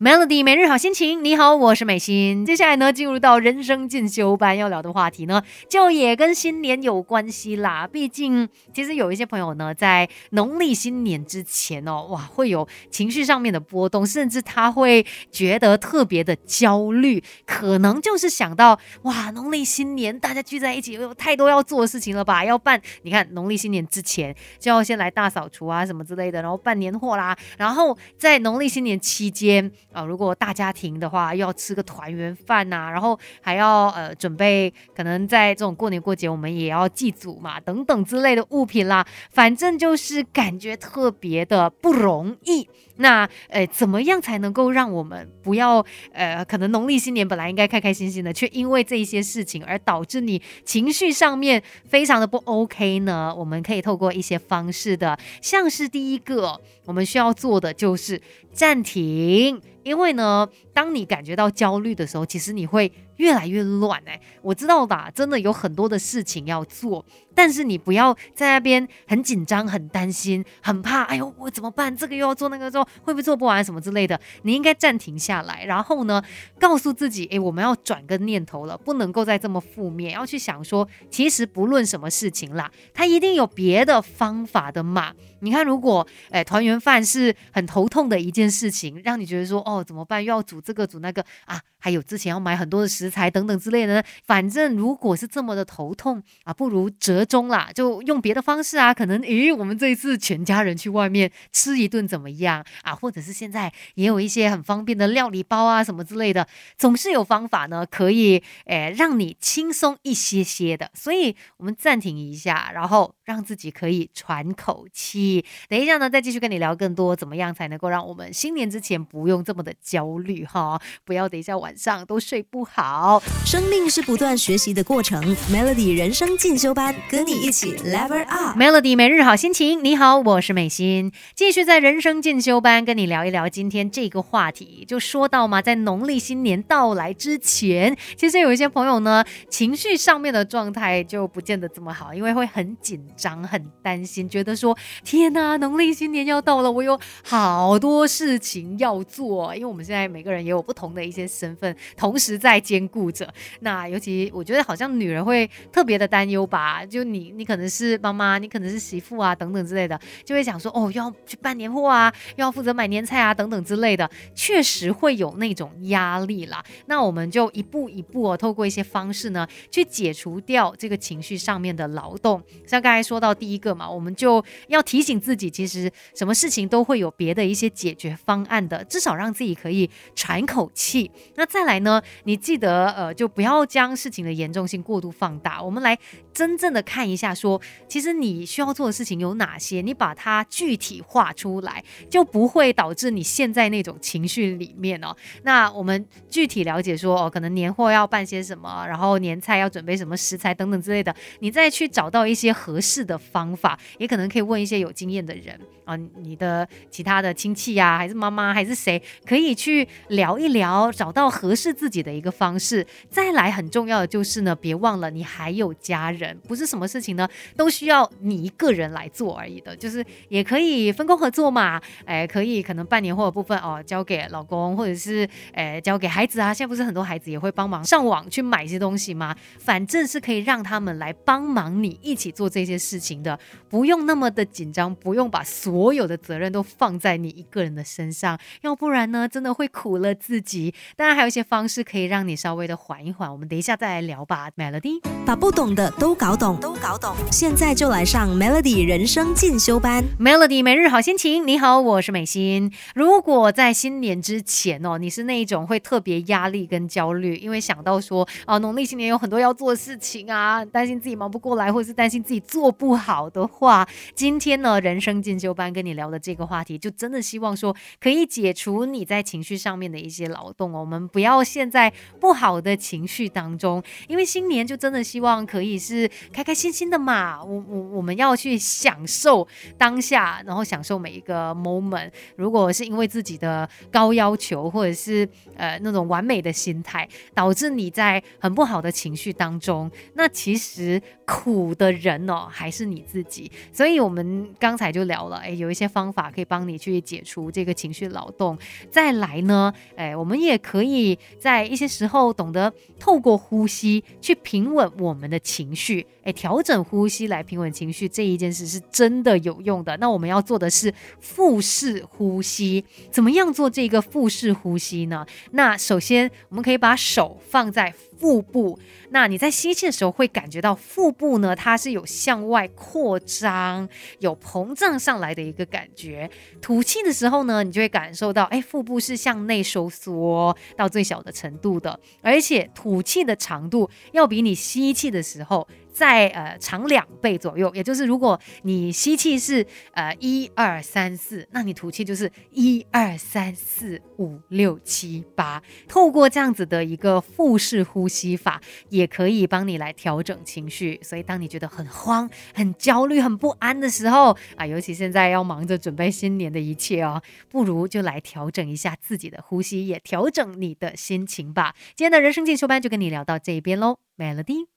Melody 每日好心情，你好，我是美心。接下来呢，进入到人生进修班要聊的话题呢，就也跟新年有关系啦。毕竟，其实有一些朋友呢，在农历新年之前哦，哇，会有情绪上面的波动，甚至他会觉得特别的焦虑，可能就是想到哇，农历新年大家聚在一起，有太多要做的事情了吧？要办，你看农历新年之前就要先来大扫除啊，什么之类的，然后办年货啦，然后在农历新年期间。啊，如果大家庭的话，要吃个团圆饭呐，然后还要呃准备，可能在这种过年过节，我们也要祭祖嘛，等等之类的物品啦，反正就是感觉特别的不容易。那呃，怎么样才能够让我们不要呃，可能农历新年本来应该开开心心的，却因为这一些事情而导致你情绪上面非常的不 OK 呢？我们可以透过一些方式的，像是第一个，我们需要做的就是暂停。因为呢，当你感觉到焦虑的时候，其实你会越来越乱哎。我知道吧，真的有很多的事情要做。但是你不要在那边很紧张、很担心、很怕，哎呦，我怎么办？这个又要做，那个做，会不会做不完什么之类的？你应该暂停下来，然后呢，告诉自己，哎，我们要转个念头了，不能够再这么负面，要去想说，其实不论什么事情啦，它一定有别的方法的嘛。你看，如果哎团圆饭是很头痛的一件事情，让你觉得说，哦，怎么办？又要煮这个煮那个啊，还有之前要买很多的食材等等之类的呢，反正如果是这么的头痛啊，不如折。中啦，就用别的方式啊，可能诶，我们这一次全家人去外面吃一顿怎么样啊？或者是现在也有一些很方便的料理包啊，什么之类的，总是有方法呢，可以诶让你轻松一些些的。所以我们暂停一下，然后让自己可以喘口气。等一下呢，再继续跟你聊更多，怎么样才能够让我们新年之前不用这么的焦虑哈？不要等一下晚上都睡不好。生命是不断学习的过程，Melody 人生进修班。跟你一起 level up，Melody 每日好心情。你好，我是美心，继续在人生进修班跟你聊一聊今天这个话题。就说到嘛，在农历新年到来之前，其实有一些朋友呢，情绪上面的状态就不见得这么好，因为会很紧张、很担心，觉得说天天呐，农历新年要到了，我有好多事情要做。因为我们现在每个人也有不同的一些身份，同时在兼顾着。那尤其我觉得好像女人会特别的担忧吧，就。你你可能是妈妈，你可能是媳妇啊，等等之类的，就会想说哦，要去办年货啊，要负责买年菜啊，等等之类的，确实会有那种压力啦。那我们就一步一步哦，透过一些方式呢，去解除掉这个情绪上面的劳动。像刚才说到第一个嘛，我们就要提醒自己，其实什么事情都会有别的一些解决方案的，至少让自己可以喘口气。那再来呢，你记得呃，就不要将事情的严重性过度放大。我们来真正的。看一下，说其实你需要做的事情有哪些，你把它具体化出来，就不会导致你现在那种情绪里面哦。那我们具体了解说，哦，可能年货要办些什么，然后年菜要准备什么食材等等之类的，你再去找到一些合适的方法，也可能可以问一些有经验的人啊，你的其他的亲戚呀，还是妈妈，还是谁，可以去聊一聊，找到合适自己的一个方式。再来，很重要的就是呢，别忘了你还有家人，不是什么。事情呢，都需要你一个人来做而已的，就是也可以分工合作嘛，哎，可以可能半年或者部分哦，交给老公或者是哎交给孩子啊。现在不是很多孩子也会帮忙上网去买一些东西吗？反正是可以让他们来帮忙你一起做这些事情的，不用那么的紧张，不用把所有的责任都放在你一个人的身上，要不然呢，真的会苦了自己。当然还有一些方式可以让你稍微的缓一缓，我们等一下再来聊吧。Melody，把不懂的都搞懂。都搞懂，现在就来上 Melody 人生进修班。Melody 每日好心情，你好，我是美心。如果在新年之前哦，你是那一种会特别压力跟焦虑，因为想到说啊，农历新年有很多要做的事情啊，担心自己忙不过来，或者是担心自己做不好的话，今天呢，人生进修班跟你聊的这个话题，就真的希望说可以解除你在情绪上面的一些劳动哦。我们不要陷在不好的情绪当中，因为新年就真的希望可以是开开心。心的嘛，我我我们要去享受当下，然后享受每一个 moment。如果是因为自己的高要求，或者是呃那种完美的心态，导致你在很不好的情绪当中，那其实苦的人哦还是你自己。所以，我们刚才就聊了，哎，有一些方法可以帮你去解除这个情绪劳动。再来呢，哎，我们也可以在一些时候懂得透过呼吸去平稳我们的情绪，哎，调整呼吸来平稳情绪这一件事是真的有用的。那我们要做的是腹式呼吸，怎么样做这个腹式呼吸呢？那首先我们可以把手放在。腹部，那你在吸气的时候会感觉到腹部呢，它是有向外扩张、有膨胀上来的一个感觉。吐气的时候呢，你就会感受到，哎，腹部是向内收缩到最小的程度的，而且吐气的长度要比你吸气的时候。在呃长两倍左右，也就是如果你吸气是呃一二三四，那你吐气就是一二三四五六七八。透过这样子的一个腹式呼吸法，也可以帮你来调整情绪。所以当你觉得很慌、很焦虑、很不安的时候啊，尤其现在要忙着准备新年的一切哦，不如就来调整一下自己的呼吸，也调整你的心情吧。今天的人生进修班就跟你聊到这边喽，Melody。